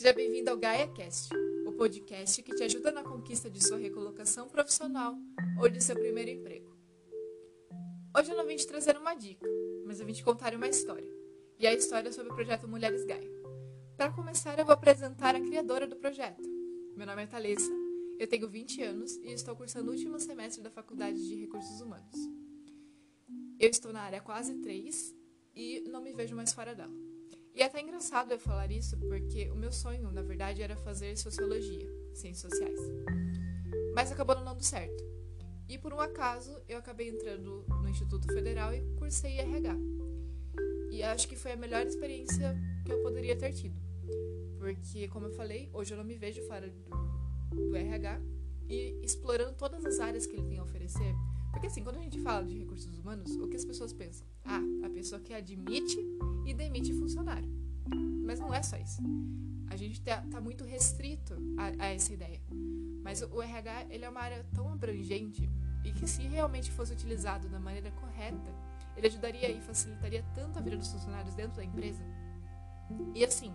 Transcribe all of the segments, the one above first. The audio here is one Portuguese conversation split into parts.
Seja bem-vindo ao GaiaCast, o podcast que te ajuda na conquista de sua recolocação profissional ou de seu primeiro emprego. Hoje eu não vim te trazer uma dica, mas eu vim te contar uma história. E a história é sobre o projeto Mulheres Gaia. Para começar, eu vou apresentar a criadora do projeto. Meu nome é Thalissa, eu tenho 20 anos e estou cursando o último semestre da Faculdade de Recursos Humanos. Eu estou na área quase 3 e não me vejo mais fora dela. E é até engraçado eu falar isso porque o meu sonho, na verdade, era fazer sociologia, ciências sociais. Mas acabou não dando certo. E por um acaso eu acabei entrando no Instituto Federal e cursei RH. E acho que foi a melhor experiência que eu poderia ter tido. Porque, como eu falei, hoje eu não me vejo fora do, do RH e explorando todas as áreas que ele tem a oferecer. Porque assim, quando a gente fala de recursos humanos, o que as pessoas pensam? Ah, a pessoa que admite e demite funcionário. Mas não é só isso. A gente está tá muito restrito a, a, essa ideia. Mas o, o RH ele é uma área tão abrangente e que se realmente fosse utilizado da maneira correta, ele ajudaria e facilitaria tanto a vida dos funcionários dentro da empresa. E assim,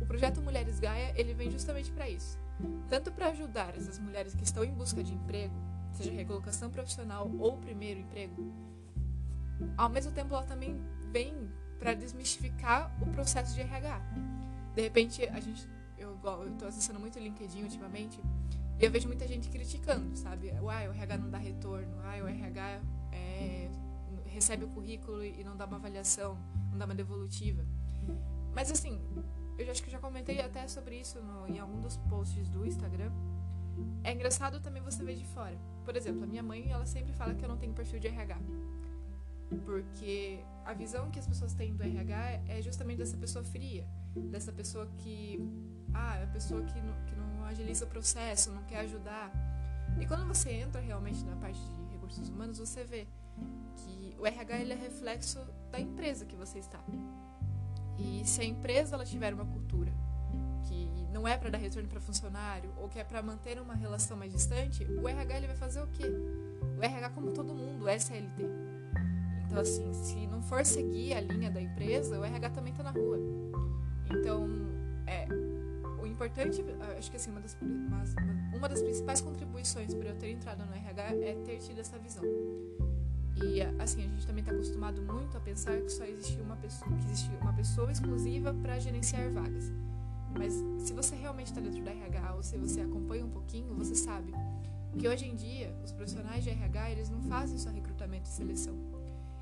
o projeto Mulheres Gaia ele vem justamente para isso, tanto para ajudar essas mulheres que estão em busca de emprego, seja recolocação profissional ou primeiro emprego, ao mesmo tempo ela também vem para desmistificar o processo de RH. De repente, a gente, eu, tô acessando muito o LinkedIn ultimamente e eu vejo muita gente criticando, sabe? Uai, o RH não dá retorno, uai, o RH é, recebe o currículo e não dá uma avaliação, não dá uma devolutiva. Mas assim, eu acho que eu já comentei até sobre isso no, em algum dos posts do Instagram. É engraçado também você ver de fora. Por exemplo, a minha mãe, ela sempre fala que eu não tenho perfil de RH. Porque a visão que as pessoas têm do RH é justamente dessa pessoa fria, dessa pessoa que. Ah, é a pessoa que não, que não agiliza o processo, não quer ajudar. E quando você entra realmente na parte de recursos humanos, você vê que o RH ele é reflexo da empresa que você está. E se a empresa ela tiver uma cultura que não é para dar retorno para funcionário ou que é para manter uma relação mais distante, o RH ele vai fazer o quê? O RH como todo mundo é CLT. Então, assim, se não for seguir a linha da empresa, o RH também está na rua. Então, é, o importante, acho que assim, uma das, uma, uma das principais contribuições para eu ter entrado no RH é ter tido essa visão. E assim, a gente também está acostumado muito a pensar que só existe uma pessoa, que existe uma pessoa exclusiva para gerenciar vagas. Mas se você realmente está dentro da RH ou se você acompanha um pouquinho, você sabe que hoje em dia os profissionais de RH eles não fazem só recrutamento e seleção.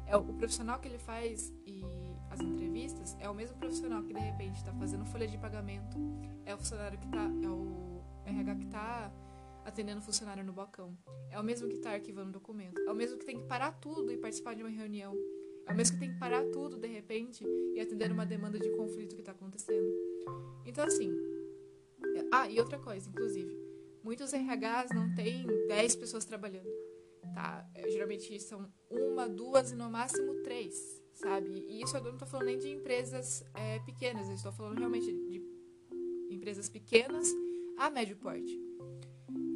É o, profissional que ele faz e as entrevistas é o mesmo profissional que de repente está fazendo folha de pagamento, é o funcionário que está, é o RH que está atendendo o funcionário no balcão, é o mesmo que está arquivando documento, é o mesmo que tem que parar tudo e participar de uma reunião, é o mesmo que tem que parar tudo de repente e atender uma demanda de conflito que está acontecendo. Então assim, é, ah e outra coisa, inclusive, muitos RHs não têm 10 pessoas trabalhando tá? É, geralmente são uma, duas e no máximo três, sabe? E isso eu não estou falando nem de empresas é, pequenas, eu estou falando realmente de empresas pequenas a médio porte.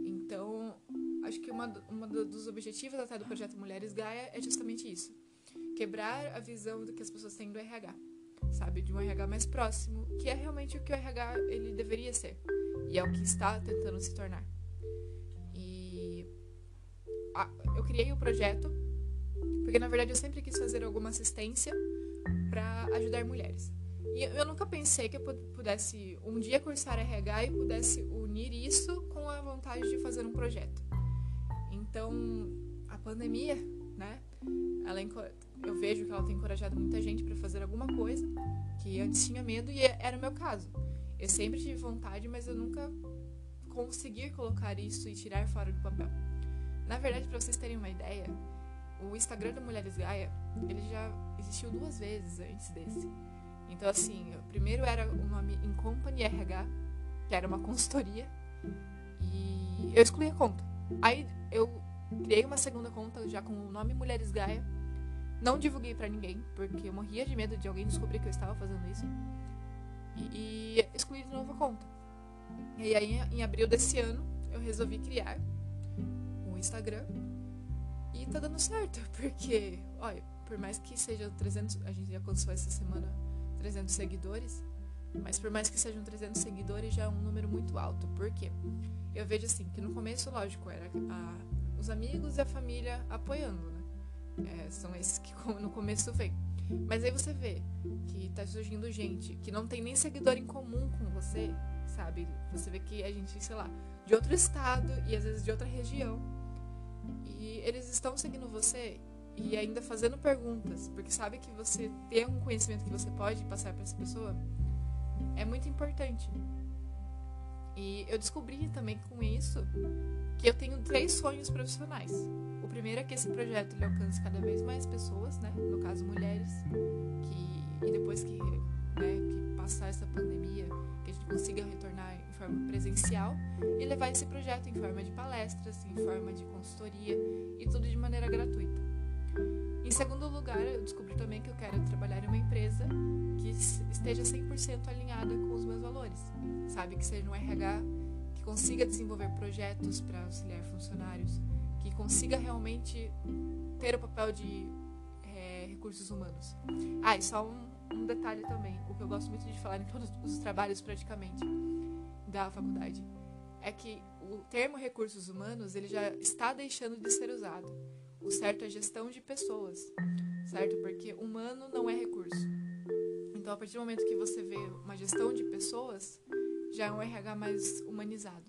Então, acho que uma, uma dos objetivos até do projeto Mulheres Gaia é justamente isso. Quebrar a visão do que as pessoas têm do RH, sabe? De um RH mais próximo, que é realmente o que o RH ele deveria ser. E é o que está tentando se tornar eu criei o projeto porque na verdade eu sempre quis fazer alguma assistência para ajudar mulheres. E eu nunca pensei que eu pudesse um dia cursar RH e pudesse unir isso com a vontade de fazer um projeto. Então, a pandemia, né? Ela, eu vejo que ela tem encorajado muita gente para fazer alguma coisa que antes tinha medo e era o meu caso. Eu sempre tive vontade, mas eu nunca consegui colocar isso e tirar fora do papel. Na verdade, para vocês terem uma ideia, o Instagram da Mulheres Gaia, ele já existiu duas vezes antes desse. Então, assim, primeiro era o nome Incompany RH, que era uma consultoria, e eu excluí a conta. Aí eu criei uma segunda conta já com o nome Mulheres Gaia, não divulguei para ninguém, porque eu morria de medo de alguém descobrir que eu estava fazendo isso, e, e excluí de novo a conta. E aí, em abril desse ano, eu resolvi criar Instagram. E tá dando certo, porque, olha, por mais que seja 300, a gente já alcançou essa semana 300 seguidores, Mas por mais que sejam 300 seguidores, já é um número muito alto. Por quê? Eu vejo assim, que no começo, lógico, era a, os amigos e a família apoiando, né? É, são esses que no começo vem. Mas aí você vê que tá surgindo gente que não tem nem seguidor em comum com você, sabe? Você vê que a gente, sei lá, de outro estado e às vezes de outra região. E eles estão seguindo você e ainda fazendo perguntas, porque sabe que você tem um conhecimento que você pode passar para essa pessoa é muito importante. E eu descobri também com isso que eu tenho três sonhos profissionais. O primeiro é que esse projeto ele alcance cada vez mais pessoas, né? No caso, mulheres, que e depois que, né, que passar essa pandemia, que a gente consiga retornar em forma presencial e levar esse projeto em forma de palestras, em forma de consultoria e tudo de maneira gratuita. Em segundo lugar, eu descobri também que eu quero trabalhar em uma empresa que esteja 100% alinhada com os meus valores, sabe? Que seja um RH que consiga desenvolver projetos para auxiliar funcionários, que consiga realmente ter o papel de é, recursos humanos. Ah, e só um, um detalhe também, o que eu gosto muito de falar em todos os trabalhos praticamente da faculdade, é que o termo recursos humanos ele já está deixando de ser usado. O certo é gestão de pessoas, certo? Porque humano não é recurso. Então, a partir do momento que você vê uma gestão de pessoas, já é um RH mais humanizado.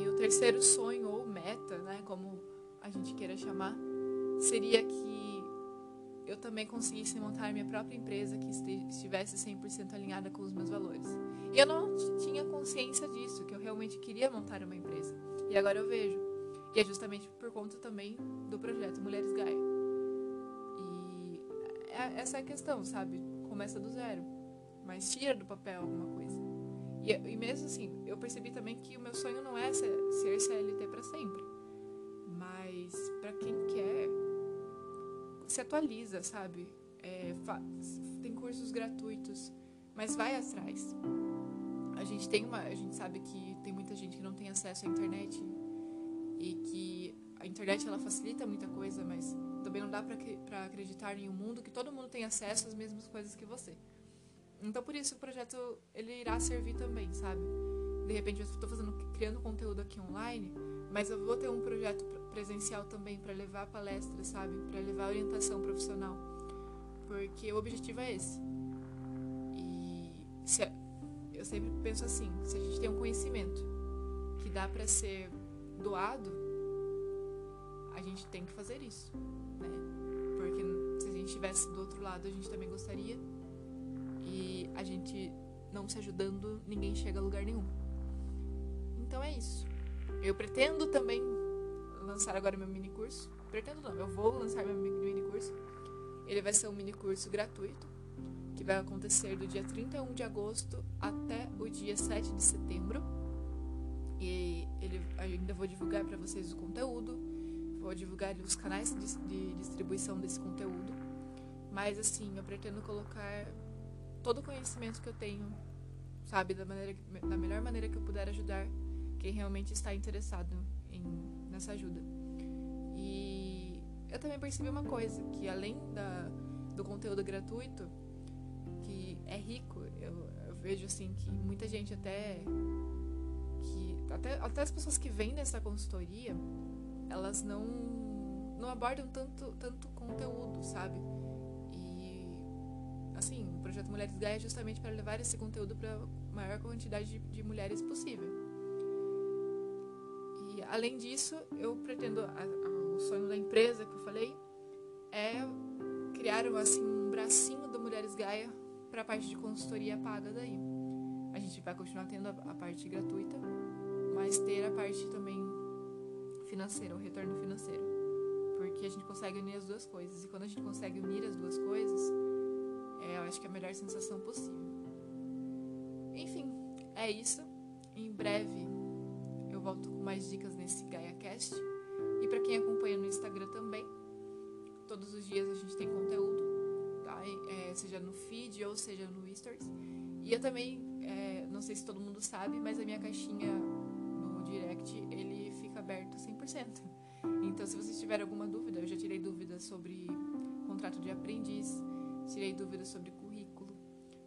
E o terceiro sonho ou meta, né, como a gente queira chamar, seria que eu também conseguisse montar minha própria empresa que estivesse 100% alinhada com os meus valores. E eu não tinha consciência disso, que eu realmente queria montar uma empresa. E agora eu vejo. E é justamente por conta também do projeto Mulheres Gaia. E é, essa é a questão, sabe? Começa do zero, mas tira do papel alguma coisa. E, e mesmo assim, eu percebi também que o meu sonho não é ser, ser CLT para sempre. Mas para quem quer, se atualiza, sabe? É, tem cursos gratuitos, mas vai atrás. A gente tem uma, a gente sabe que tem muita gente que não tem acesso à internet e que a internet ela facilita muita coisa, mas também não dá para acreditar em um mundo que todo mundo tem acesso às mesmas coisas que você. Então por isso o projeto ele irá servir também, sabe? De repente eu estou fazendo criando conteúdo aqui online, mas eu vou ter um projeto presencial também para levar palestras, sabe? Para levar orientação profissional. Porque o objetivo é esse. E se, eu sempre penso assim, se a gente tem um conhecimento que dá para ser doado, a gente tem que fazer isso, né? Porque se a gente estivesse do outro lado, a gente também gostaria. E a gente não se ajudando, ninguém chega a lugar nenhum. Então é isso. Eu pretendo também lançar agora meu mini curso. Pretendo não, eu vou lançar meu mini curso. Ele vai ser um mini curso gratuito, que vai acontecer do dia 31 de agosto até o dia 7 de setembro. E ele ainda vou divulgar para vocês o conteúdo, vou divulgar os canais de, de distribuição desse conteúdo. Mas assim, eu pretendo colocar todo o conhecimento que eu tenho, sabe, da maneira da melhor maneira que eu puder ajudar quem realmente está interessado em, nessa ajuda. E eu também percebi uma coisa, que além da, do conteúdo gratuito, que é rico, eu, eu vejo assim que muita gente até que até, até as pessoas que vêm nessa consultoria, elas não não abordam tanto tanto conteúdo, sabe? E assim, o projeto Mulheres Gaia é justamente para levar esse conteúdo para a maior quantidade de, de, mulheres possível. Além disso, eu pretendo a, a, o sonho da empresa que eu falei é criar assim um bracinho da Mulheres Gaia para a parte de consultoria paga daí. A gente vai continuar tendo a, a parte gratuita, mas ter a parte também financeira, o retorno financeiro. Porque a gente consegue unir as duas coisas. E quando a gente consegue unir as duas coisas, é, eu acho que é a melhor sensação possível. Enfim, é isso. Em breve volto com mais dicas nesse GaiaCast. E para quem acompanha no Instagram também, todos os dias a gente tem conteúdo, tá? É, seja no feed ou seja no Stories. E eu também, é, não sei se todo mundo sabe, mas a minha caixinha no direct, ele fica aberto 100%. Então, se vocês tiverem alguma dúvida, eu já tirei dúvidas sobre contrato de aprendiz, tirei dúvidas sobre currículo,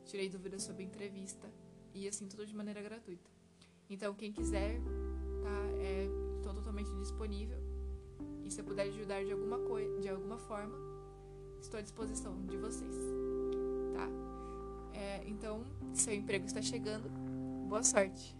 tirei dúvidas sobre entrevista e assim tudo de maneira gratuita. Então, quem quiser, é, estou totalmente disponível e se eu puder ajudar de alguma coisa, de alguma forma, estou à disposição de vocês, tá? É, então, seu emprego está chegando. Boa sorte.